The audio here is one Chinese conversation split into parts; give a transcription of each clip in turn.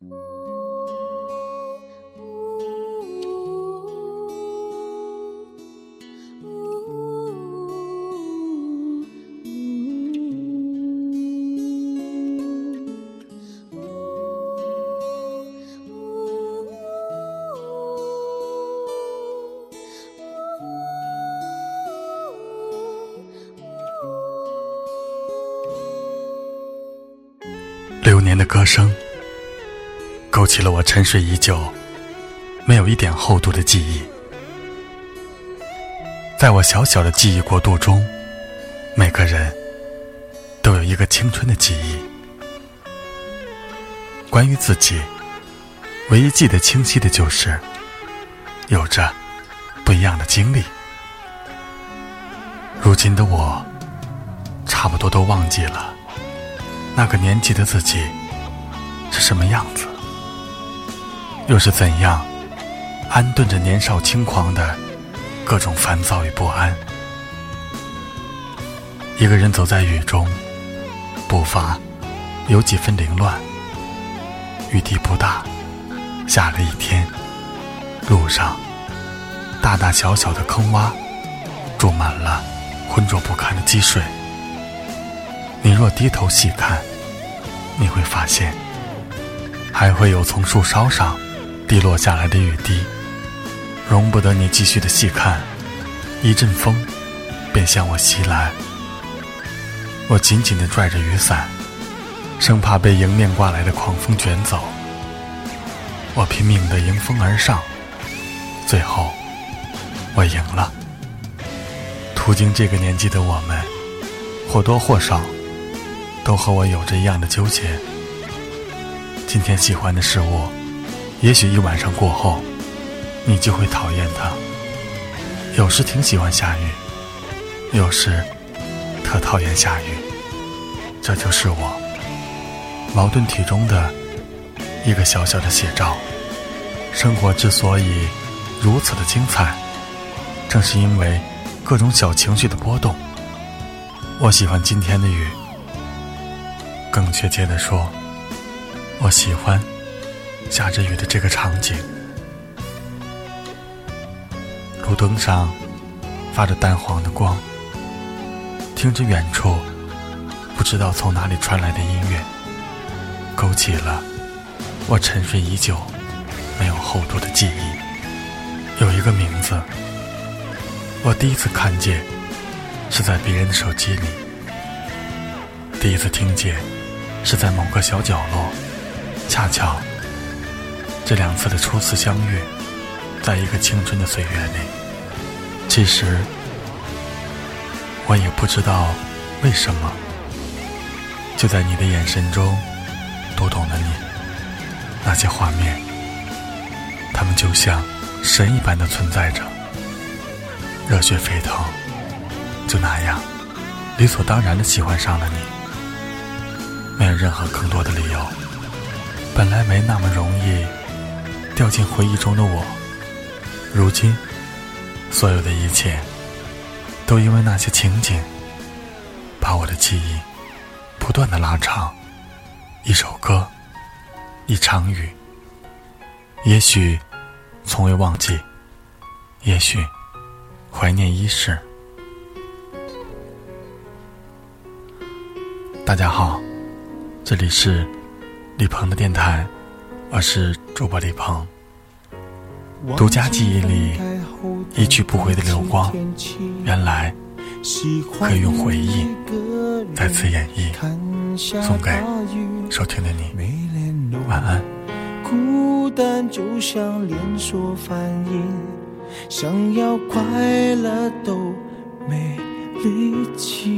流年的歌声，勾起了我沉睡已久、没有一点厚度的记忆。在我小小的记忆国度中，每个人都有一个青春的记忆。关于自己，唯一记得清晰的就是，有着不一样的经历。如今的我，差不多都忘记了。那个年纪的自己是什么样子？又是怎样安顿着年少轻狂的各种烦躁与不安？一个人走在雨中，步伐有几分凌乱。雨滴不大，下了一天，路上大大小小的坑洼，注满了浑浊不堪的积水。你若低头细看，你会发现，还会有从树梢上滴落下来的雨滴，容不得你继续的细看。一阵风便向我袭来，我紧紧的拽着雨伞，生怕被迎面刮来的狂风卷走。我拼命的迎风而上，最后我赢了。途经这个年纪的我们，或多或少。都和我有着一样的纠结。今天喜欢的事物，也许一晚上过后，你就会讨厌它。有时挺喜欢下雨，有时特讨厌下雨。这就是我矛盾体中的一个小小的写照。生活之所以如此的精彩，正是因为各种小情绪的波动。我喜欢今天的雨。更确切的说，我喜欢下着雨的这个场景。路灯上发着淡黄的光，听着远处不知道从哪里传来的音乐，勾起了我沉睡已久、没有厚度的记忆。有一个名字，我第一次看见是在别人的手机里，第一次听见。是在某个小角落，恰巧这两次的初次相遇，在一个青春的岁月里，其实我也不知道为什么，就在你的眼神中读懂了你那些画面，他们就像神一般的存在着，热血沸腾，就那样理所当然的喜欢上了你。没有任何更多的理由。本来没那么容易掉进回忆中的我，如今所有的一切都因为那些情景，把我的记忆不断的拉长。一首歌，一场雨，也许从未忘记，也许怀念一世。大家好。这里是李鹏的电台，我是主播李鹏。独家记忆里一去不回的流光，原来可以用回忆再次演绎，送给收听的你。晚安。孤单就像连锁反应，想要快乐都没力气。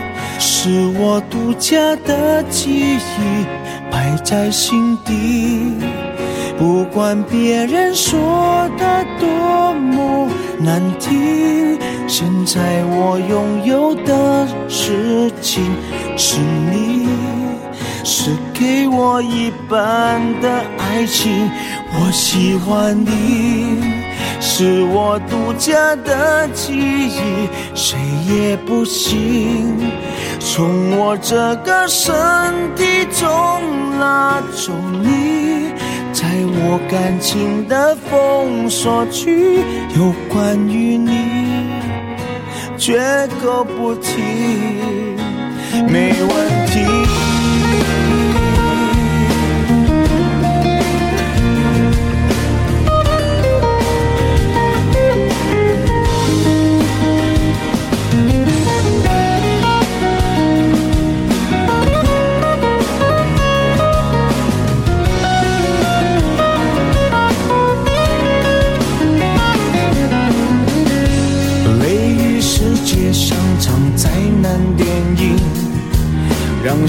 我独家的记忆，摆在心底。不管别人说的多么难听，现在我拥有的事情是你，是给我一半的爱情。我喜欢你。是我独家的记忆，谁也不行从我这个身体中拉走你，在我感情的封锁区，有关于你绝口不提，没问题。